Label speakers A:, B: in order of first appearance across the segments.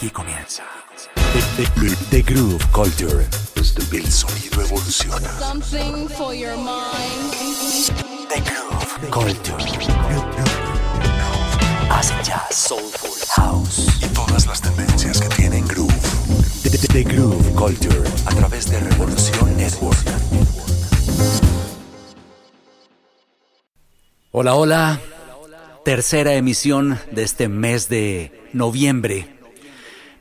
A: Aquí comienza. The, the- the Groove Culture. El sonido evoluciona.
B: Something for your mind.
A: The Groove Culture. Hace jazz, soulful, house y todas las tendencias que tienen groove. The, the- the Groove Culture a través de Revolución Network. Hola, hola. Tercera emisión de este mes de noviembre.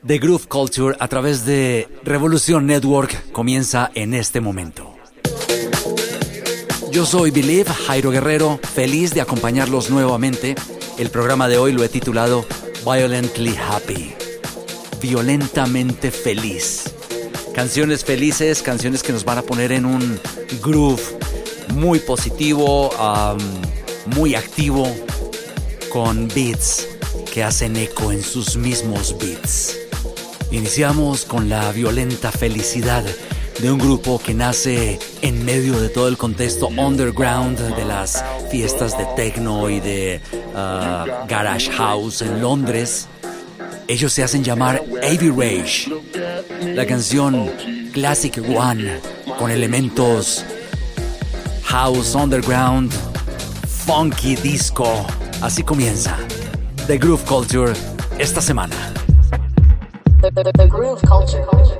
A: The Groove Culture a través de Revolución Network comienza en este momento. Yo soy Believe, Jairo Guerrero, feliz de acompañarlos nuevamente. El programa de hoy lo he titulado Violently Happy. Violentamente feliz. Canciones felices, canciones que nos van a poner en un groove muy positivo, muy activo, con beats que hacen eco en sus mismos beats. Iniciamos con la violenta felicidad de un grupo que nace en medio de todo el contexto underground de las fiestas de techno y de ah, garage house en Londres. Ellos se hacen llamar Abbey Rage. La canción Classic One con elementos house underground, funky disco. Así comienza The Groove Culture esta semana.
B: The, the, the groove culture.
C: This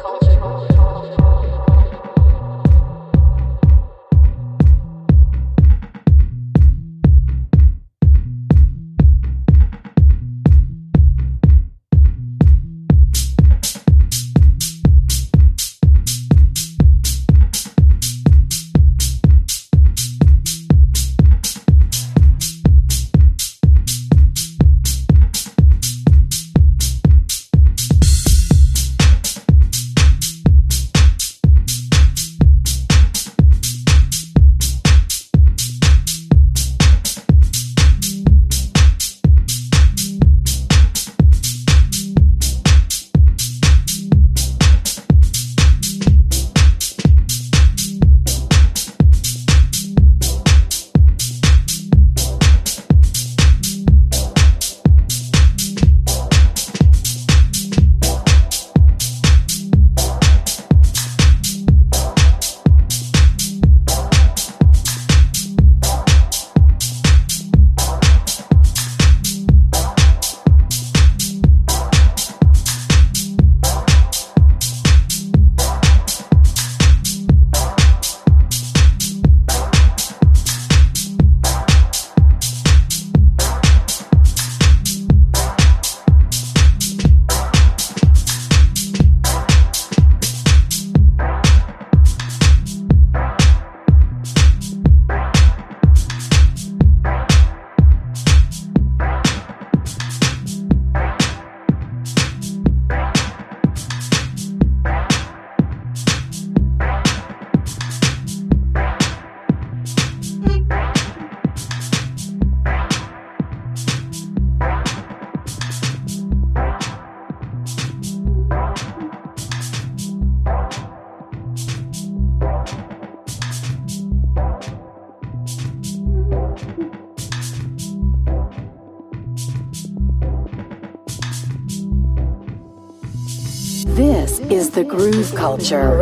C: Culture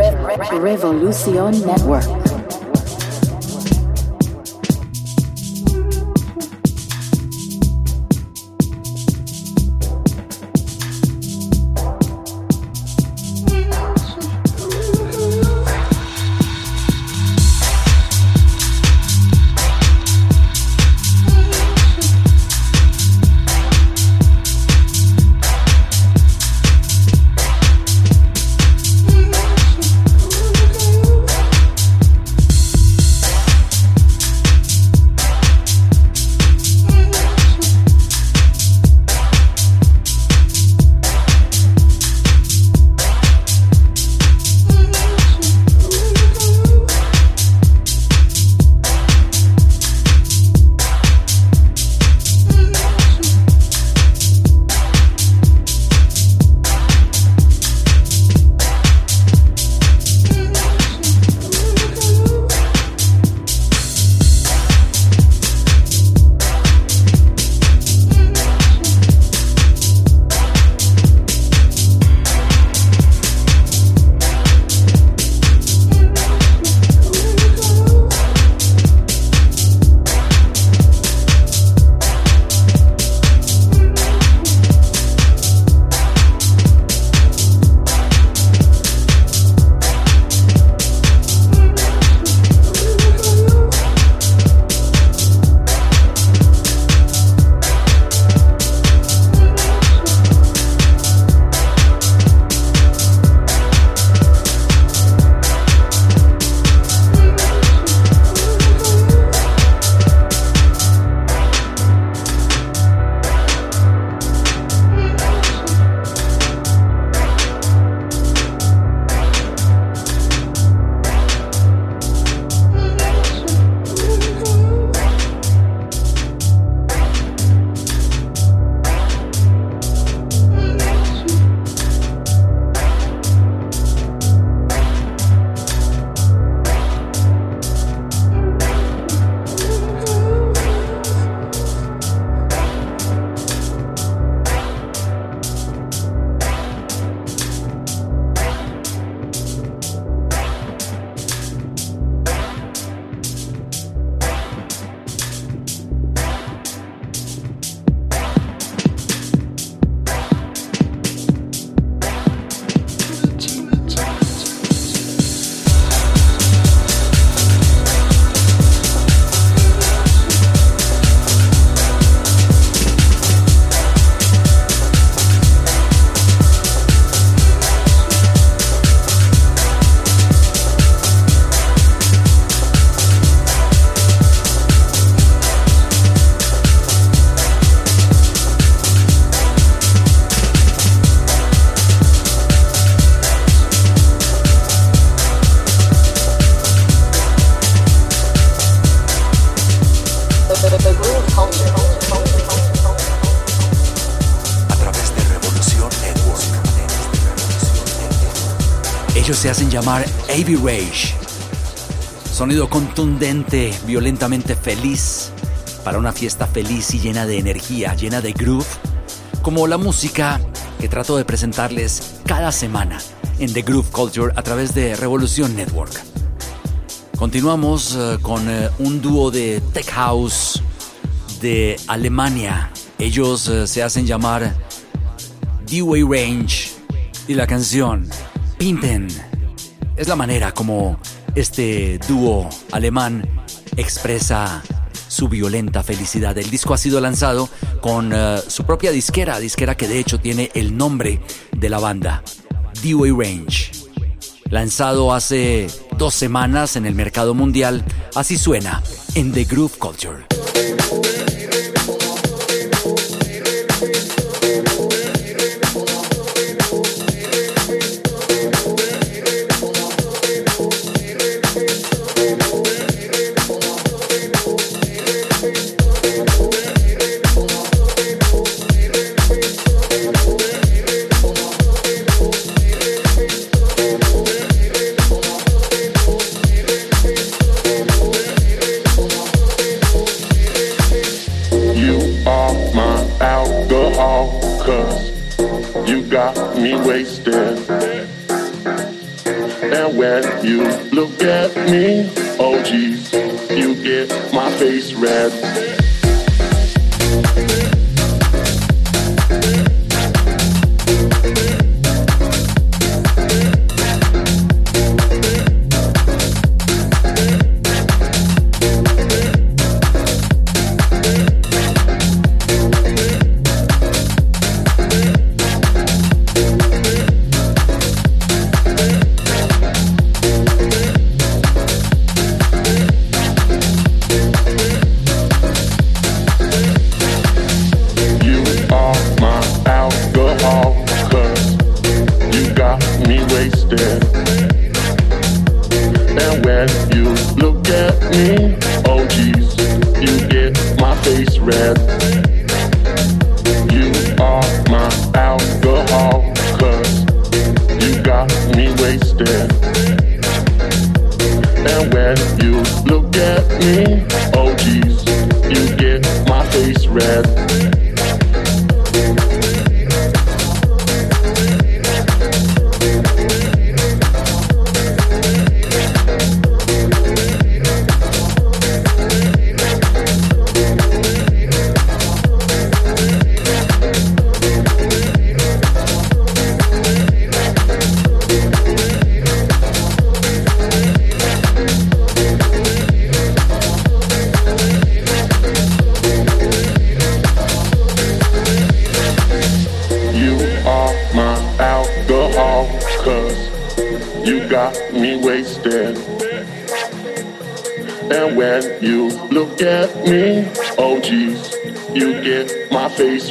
C: Revolution Network.
D: Se hacen llamar AB Rage. Sonido contundente, violentamente feliz, para una fiesta feliz y llena de energía, llena de groove, como la música que trato de presentarles cada semana en The Groove Culture a través de Revolución Network. Continuamos eh, con eh, un dúo de tech house de Alemania. Ellos eh, se hacen llamar D-Way Range y la canción Pinten es la manera como este dúo alemán expresa su violenta felicidad. El disco ha sido lanzado con su propia disquera, disquera que de hecho tiene el nombre de la banda, D-Way Range lanzado hace dos semanas en el mercado mundial, así suena en The Groove Culture.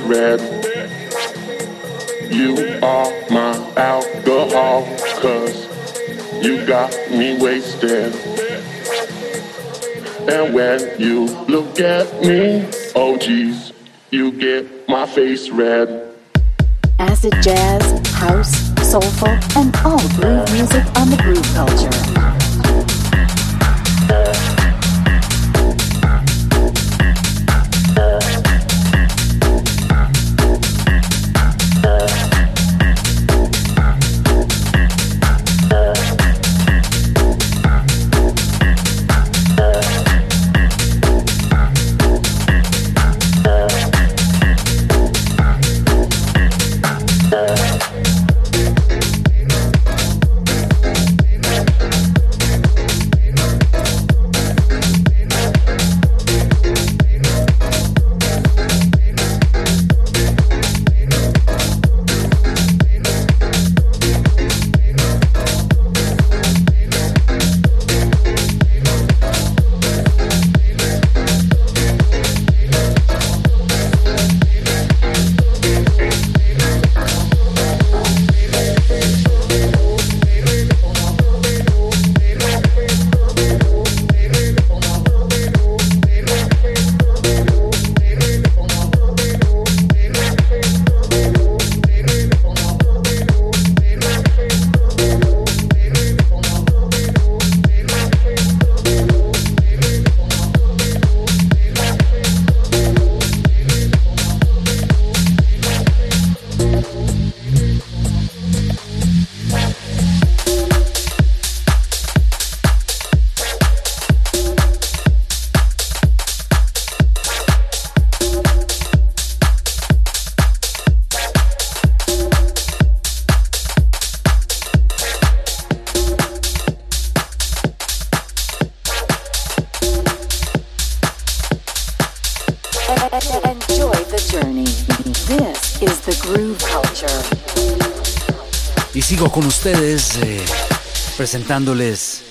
C: red. You are my alcohol, cause
A: you got me wasted. And
D: when you look at me, oh geez, you get my face red.
E: Acid jazz, house, soulful, and all groove music on the groove culture.
A: Presentándoles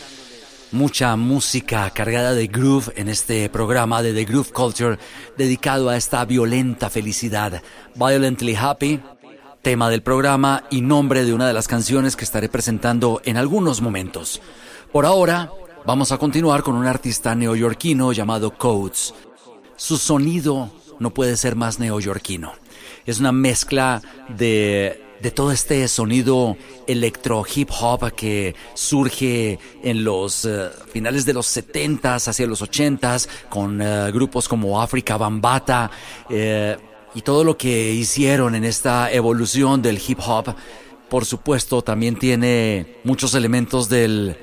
A: mucha música cargada de groove en este programa de The Groove Culture dedicado a esta violenta felicidad. Violently Happy, tema del programa y nombre de una de las canciones que estaré presentando en algunos momentos. Por ahora, vamos a continuar con un artista neoyorquino llamado Codes. Su sonido no puede ser más neoyorquino. Es una mezcla de, de todo este sonido electro hip hop que surge en los eh, finales de los 70s hacia los 80s con eh, grupos como África Bambata eh, y todo lo que hicieron en esta evolución del hip hop. Por supuesto, también tiene muchos elementos del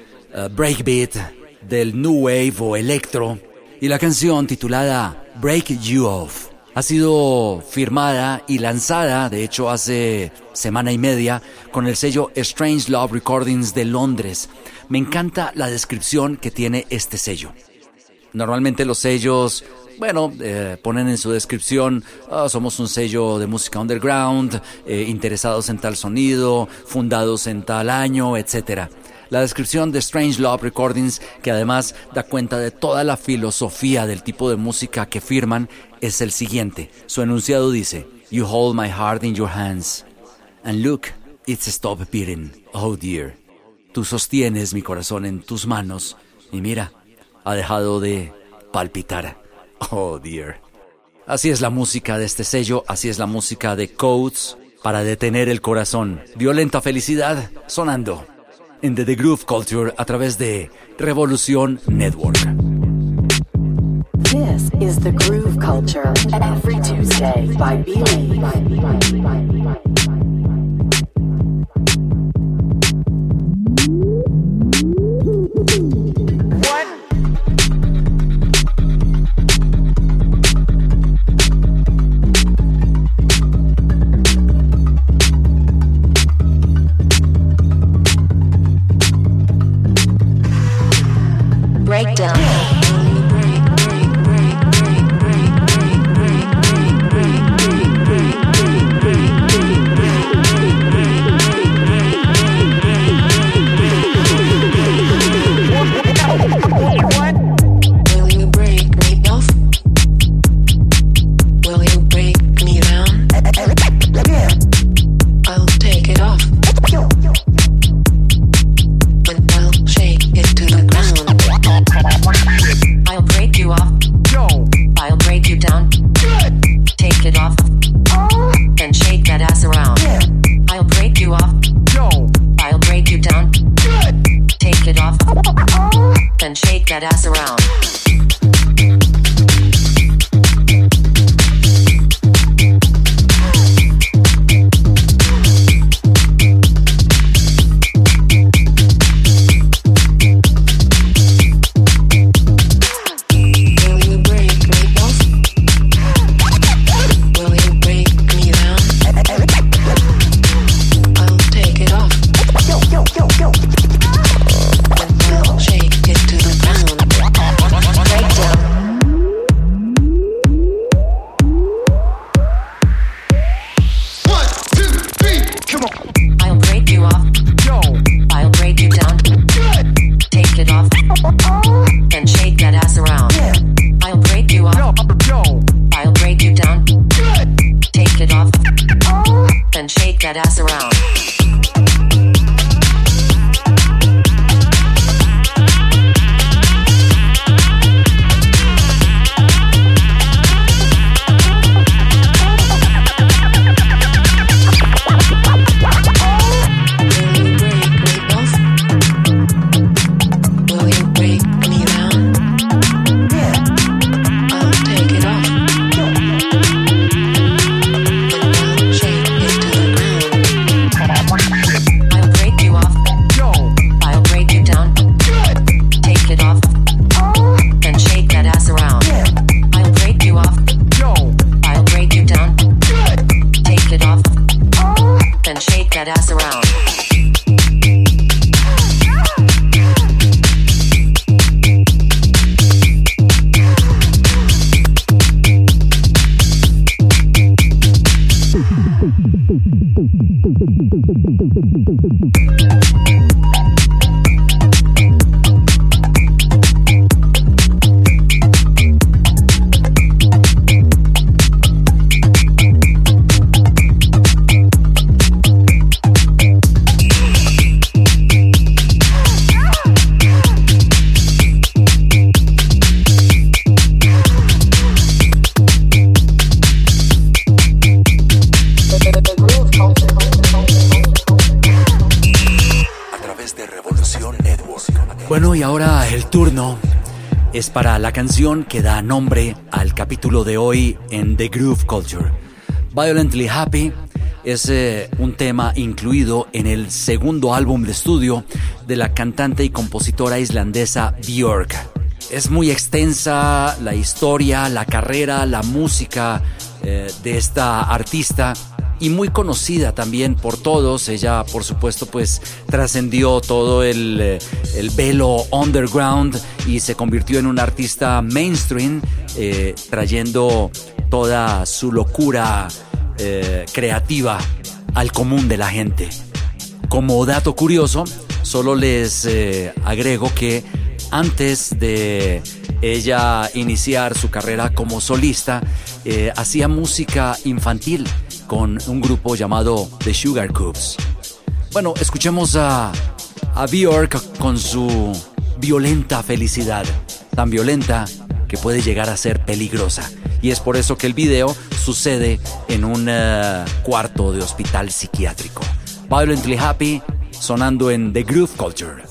A: breakbeat, del new wave o electro. Y la canción titulada Break You Off ha sido firmada y lanzada, de hecho hace semana y media, con el sello Strange Love Recordings de Londres. Me encanta la descripción que tiene este sello. Normalmente los sellos, bueno, eh, ponen en su descripción, ah, somos un sello de música underground, eh, interesados en tal sonido, fundados en tal año, etcétera. La descripción de Strange Love Recordings, que además da cuenta de toda la filosofía del tipo de música que firman, es el siguiente. Su enunciado dice, You hold my heart in your hands, and look, it's stopped beating. Oh dear. Tú sostienes mi corazón en tus manos, y mira, ha dejado de palpitar. Oh dear. Así es la música de este sello, así es la música de Codes para detener el corazón. Violenta felicidad sonando en The, The Groove Culture a través de Revolución Network.
C: This is the groove culture every Tuesday by Believe.
F: Para la canción que da nombre al capítulo de hoy en The Groove Culture. Violently Happy es eh, un tema incluido en el segundo álbum de estudio de la cantante y compositora islandesa Björk. Es muy extensa la historia, la carrera, la música eh, de esta artista y muy conocida también por todos. Ella, por supuesto, pues trascendió todo el, eh, el, velo underground y se convirtió en una artista mainstream, eh, trayendo toda su locura eh, creativa al común de la gente. Como dato curioso, solo les agrego que antes de ella iniciar su carrera como solista, hacía música infantil con un grupo llamado The Sugar Cubes. Bueno, escuchemos a, Bjork con su violenta felicidad, tan violenta que puede llegar a ser peligrosa. Y es por eso que el video sucede en un uh, cuarto de hospital psiquiátrico. Violently Happy sonando en The Groove Culture.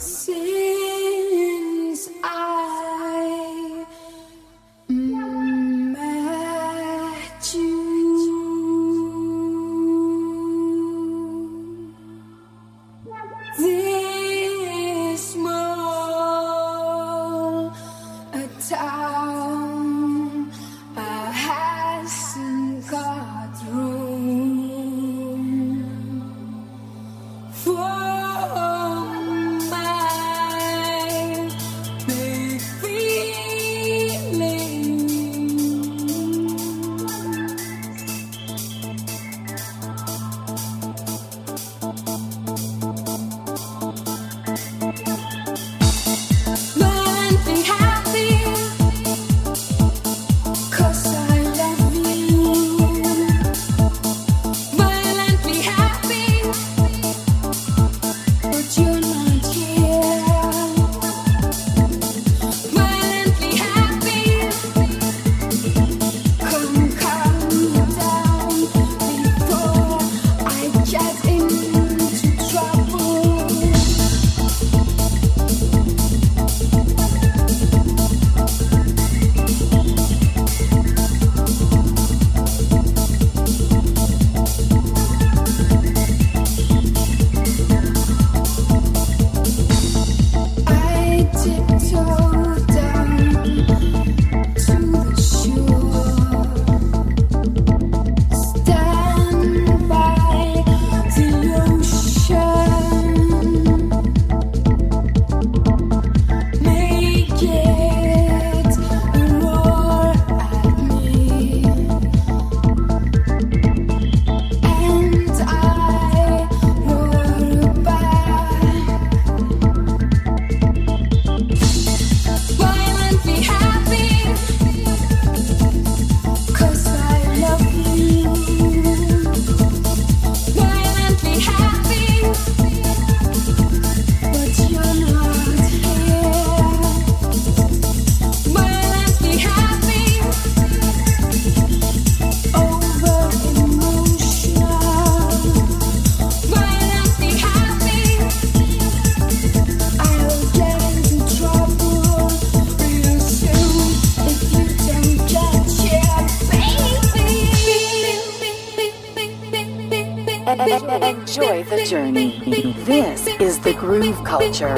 E: Enjoy the journey. This is the groove culture.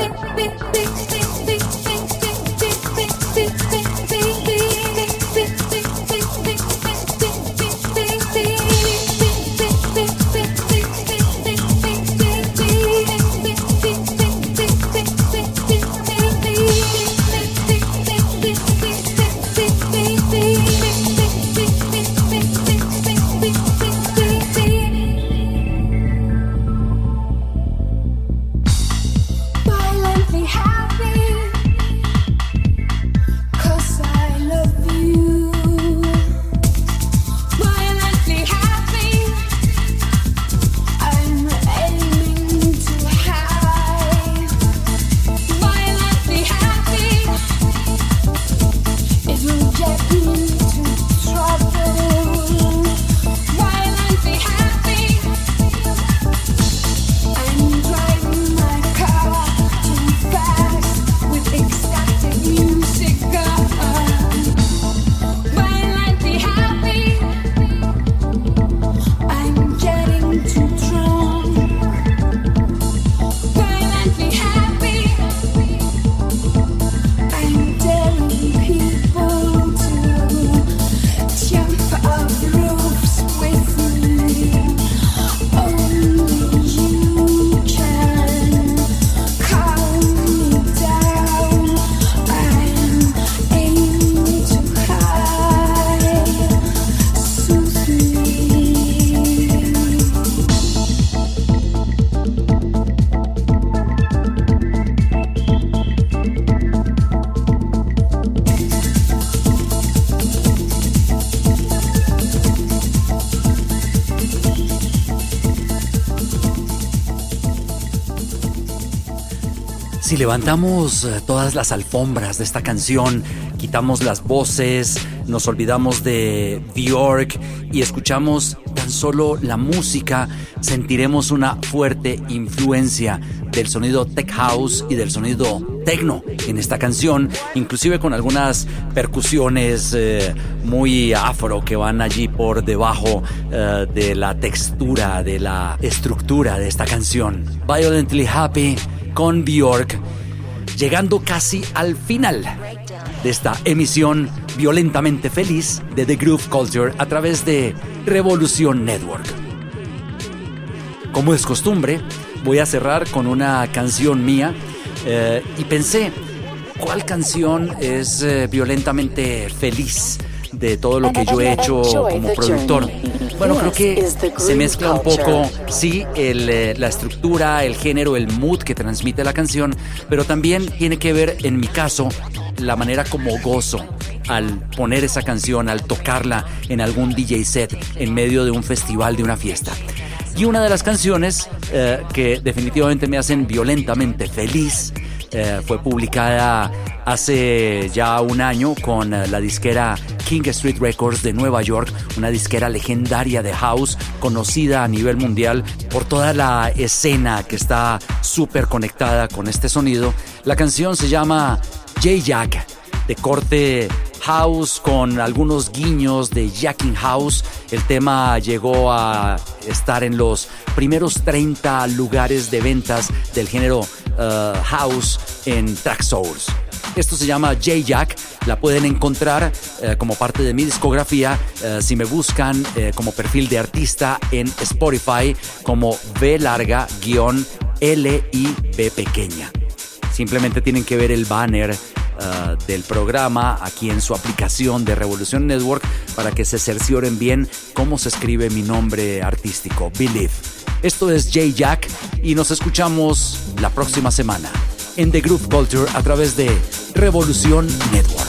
A: Si levantamos eh, todas las alfombras de esta canción, quitamos las voces, nos olvidamos de Bjork y escuchamos tan solo la música, sentiremos una fuerte influencia del sonido tech house y del sonido techno en esta canción, inclusive con algunas percusiones eh, muy afro que van allí por debajo eh, de la textura, de la estructura de esta canción. Violently Happy con Bjork, llegando casi al final de esta emisión violentamente feliz de The Groove Culture a través de Revolución Network. Como es costumbre, voy a cerrar con una canción mía eh, y pensé, ¿cuál canción es eh, violentamente feliz? De todo lo que yo he hecho como productor. Bueno, creo que se mezcla un poco, sí, el, eh, la estructura, el género, el mood que transmite la canción, pero también tiene que ver, en mi caso, la manera como gozo al poner esa canción, al tocarla en algún DJ set en medio de un festival, de una fiesta. Y una de las canciones eh, que definitivamente me hacen violentamente feliz eh, fue publicada hace ya un año con eh, la disquera King Street Records de Nueva York, una disquera legendaria de house, conocida a nivel mundial por toda la escena que está súper conectada con este sonido. La canción se llama J-Jack, de corte house con algunos guiños de Jacking House. El tema llegó a estar en los primeros 30 lugares de ventas del género uh, house en Track Souls. Esto se llama J-Jack, la pueden encontrar uh, como parte de mi discografía uh, si me buscan como perfil de artista en Spotify como B larga guion L I B pequeña. Simplemente tienen que ver el banner del programa aquí en su aplicación de Revolución Network para que se cercioren bien cómo se escribe mi nombre artístico, Believe. Esto es J Jack y nos escuchamos la próxima semana en The Groove Culture a través de Revolución Network.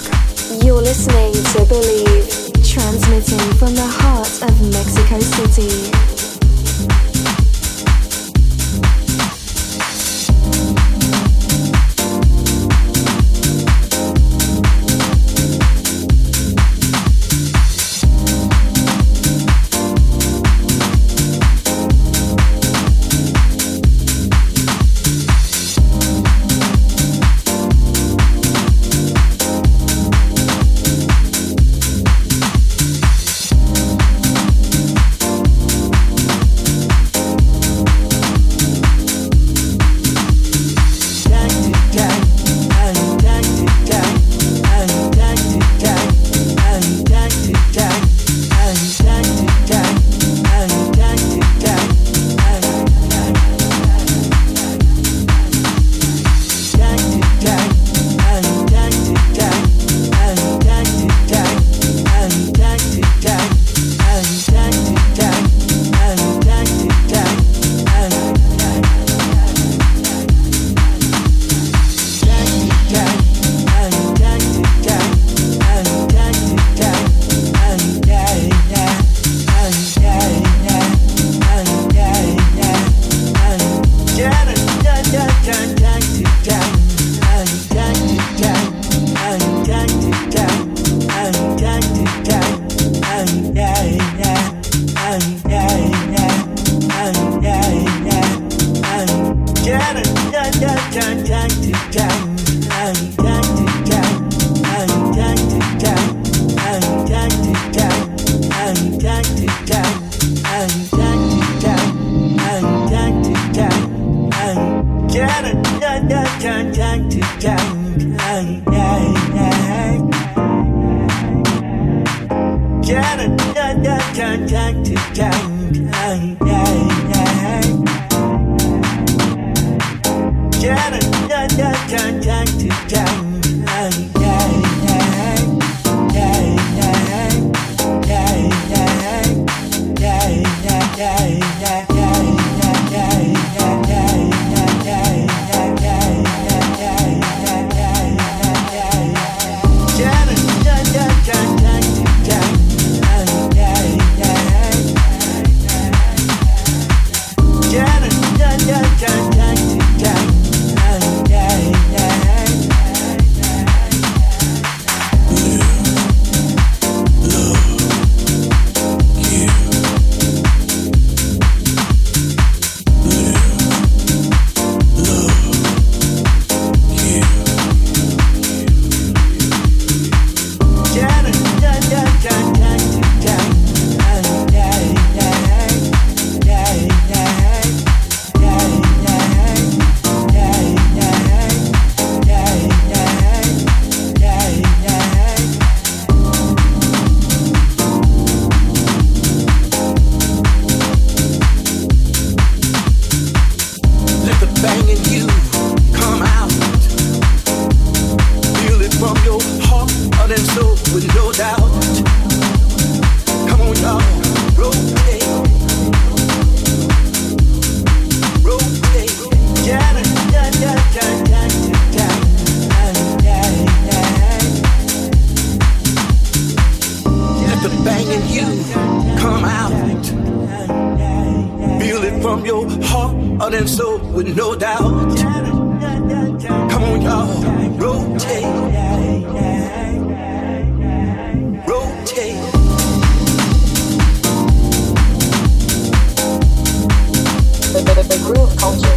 G: down. Heart
H: and soul, with no doubt. Come on, y'all, rotate. Rotate.
B: The, the, the groove culture.